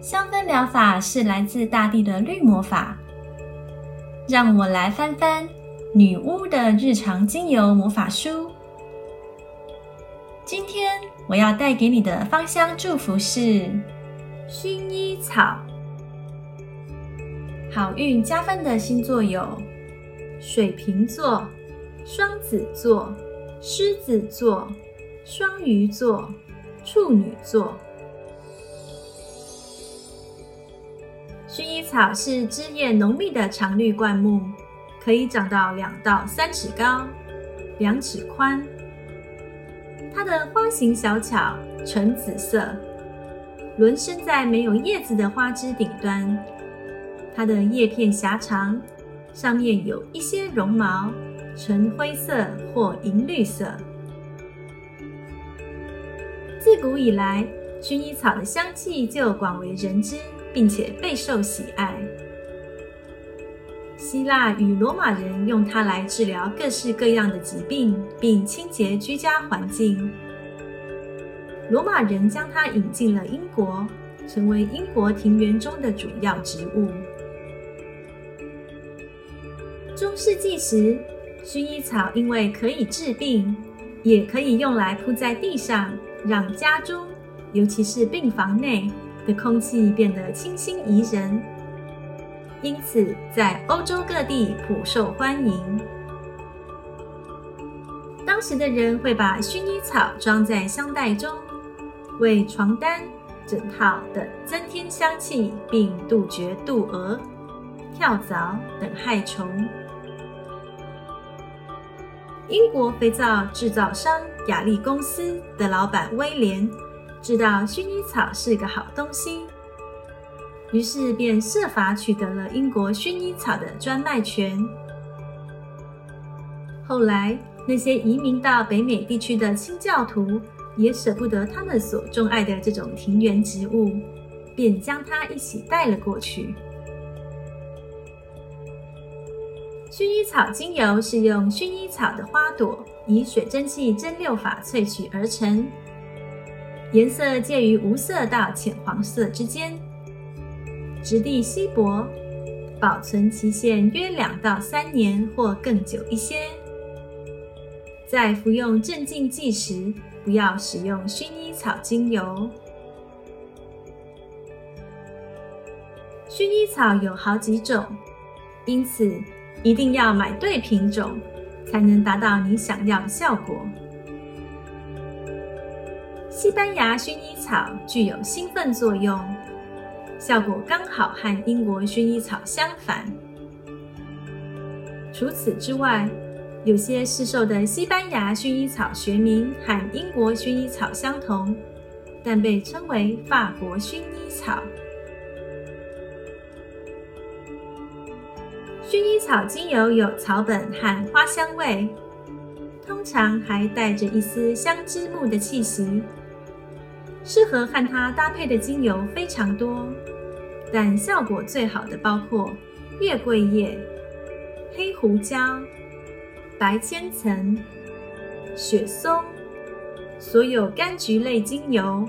香氛疗法是来自大地的绿魔法。让我来翻翻女巫的日常精油魔法书。今天我要带给你的芳香祝福是薰衣草。好运加分的星座有水瓶座、双子座、狮子座、双鱼座、处女座。薰衣草是枝叶浓密的常绿灌木，可以长到两到三尺高，两尺宽。它的花型小巧，呈紫色，轮生在没有叶子的花枝顶端。它的叶片狭长，上面有一些绒毛，呈灰色或银绿色。自古以来，薰衣草的香气就广为人知。并且备受喜爱。希腊与罗马人用它来治疗各式各样的疾病，并清洁居家环境。罗马人将它引进了英国，成为英国庭园中的主要植物。中世纪时，薰衣草因为可以治病，也可以用来铺在地上，让家中，尤其是病房内。的空气变得清新宜人，因此在欧洲各地颇受欢迎。当时的人会把薰衣草装在香袋中，为床单、枕套等增添香气，并杜绝肚蛾、跳蚤等害虫。英国肥皂制造商雅丽公司的老板威廉。知道薰衣草是个好东西，于是便设法取得了英国薰衣草的专卖权。后来，那些移民到北美地区的清教徒也舍不得他们所钟爱的这种庭园植物，便将它一起带了过去。薰衣草精油是用薰衣草的花朵以水蒸气蒸馏法萃取而成。颜色介于无色到浅黄色之间，质地稀薄，保存期限约两到三年或更久一些。在服用镇静剂时，不要使用薰衣草精油。薰衣草有好几种，因此一定要买对品种，才能达到你想要的效果。西班牙薰衣草具有兴奋作用，效果刚好和英国薰衣草相反。除此之外，有些市售的西班牙薰衣草学名和英国薰衣草相同，但被称为法国薰衣草。薰衣草精油有草本和花香味，通常还带着一丝香脂木的气息。适合和它搭配的精油非常多，但效果最好的包括月桂叶、黑胡椒、白千层、雪松、所有柑橘类精油、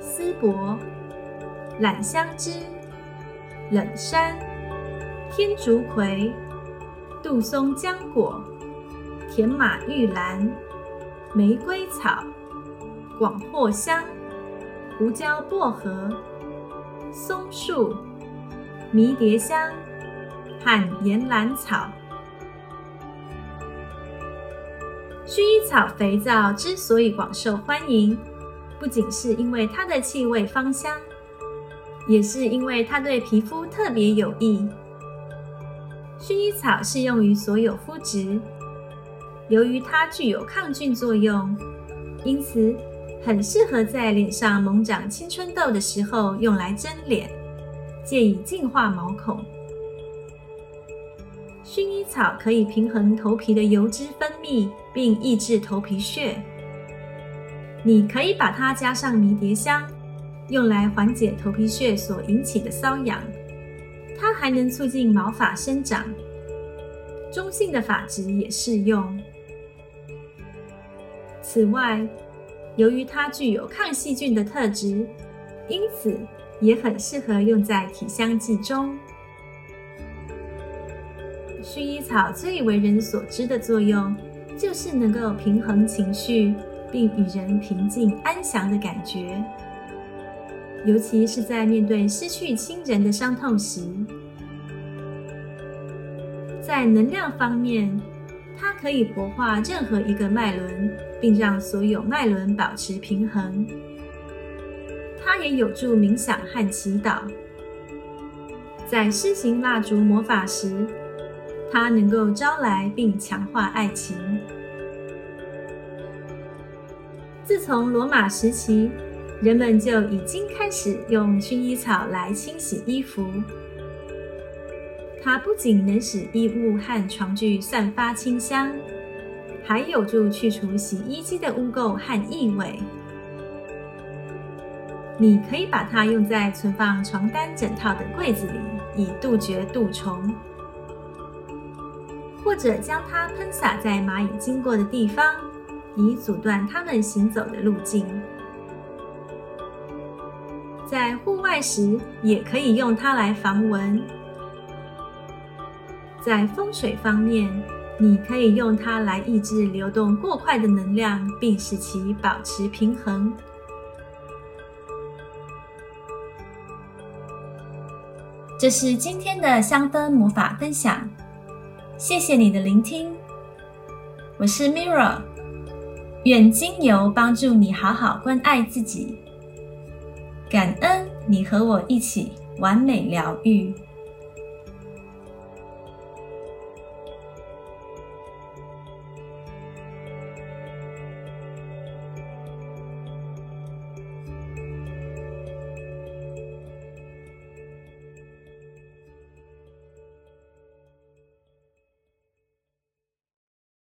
丝柏、榄香枝、冷杉、天竺葵、杜松浆果、甜马玉兰、玫瑰草。广藿香、胡椒薄荷、松树、迷迭香和岩兰草。薰衣草肥皂之所以广受欢迎，不仅是因为它的气味芳香，也是因为它对皮肤特别有益。薰衣草适用于所有肤质，由于它具有抗菌作用，因此。很适合在脸上猛长青春痘的时候用来蒸脸，借以净化毛孔。薰衣草可以平衡头皮的油脂分泌，并抑制头皮屑。你可以把它加上迷迭香，用来缓解头皮屑所引起的瘙痒。它还能促进毛发生长，中性的发质也适用。此外，由于它具有抗细菌的特质，因此也很适合用在体香剂中。薰衣草最为人所知的作用，就是能够平衡情绪，并与人平静安详的感觉。尤其是在面对失去亲人的伤痛时，在能量方面，它可以活化任何一个脉轮，并让所有脉轮保持平衡。它也有助冥想和祈祷。在施行蜡烛魔法时，它能够招来并强化爱情。自从罗马时期。人们就已经开始用薰衣草来清洗衣服。它不仅能使衣物和床具散发清香，还有助去除洗衣机的污垢和异味。你可以把它用在存放床单枕套的柜子里，以杜绝蠹虫；或者将它喷洒在蚂蚁经过的地方，以阻断它们行走的路径。在户外时，也可以用它来防蚊。在风水方面，你可以用它来抑制流动过快的能量，并使其保持平衡。这是今天的香氛魔法分享，谢谢你的聆听。我是 Mirra，愿精油帮助你好好关爱自己。感恩你和我一起完美疗愈。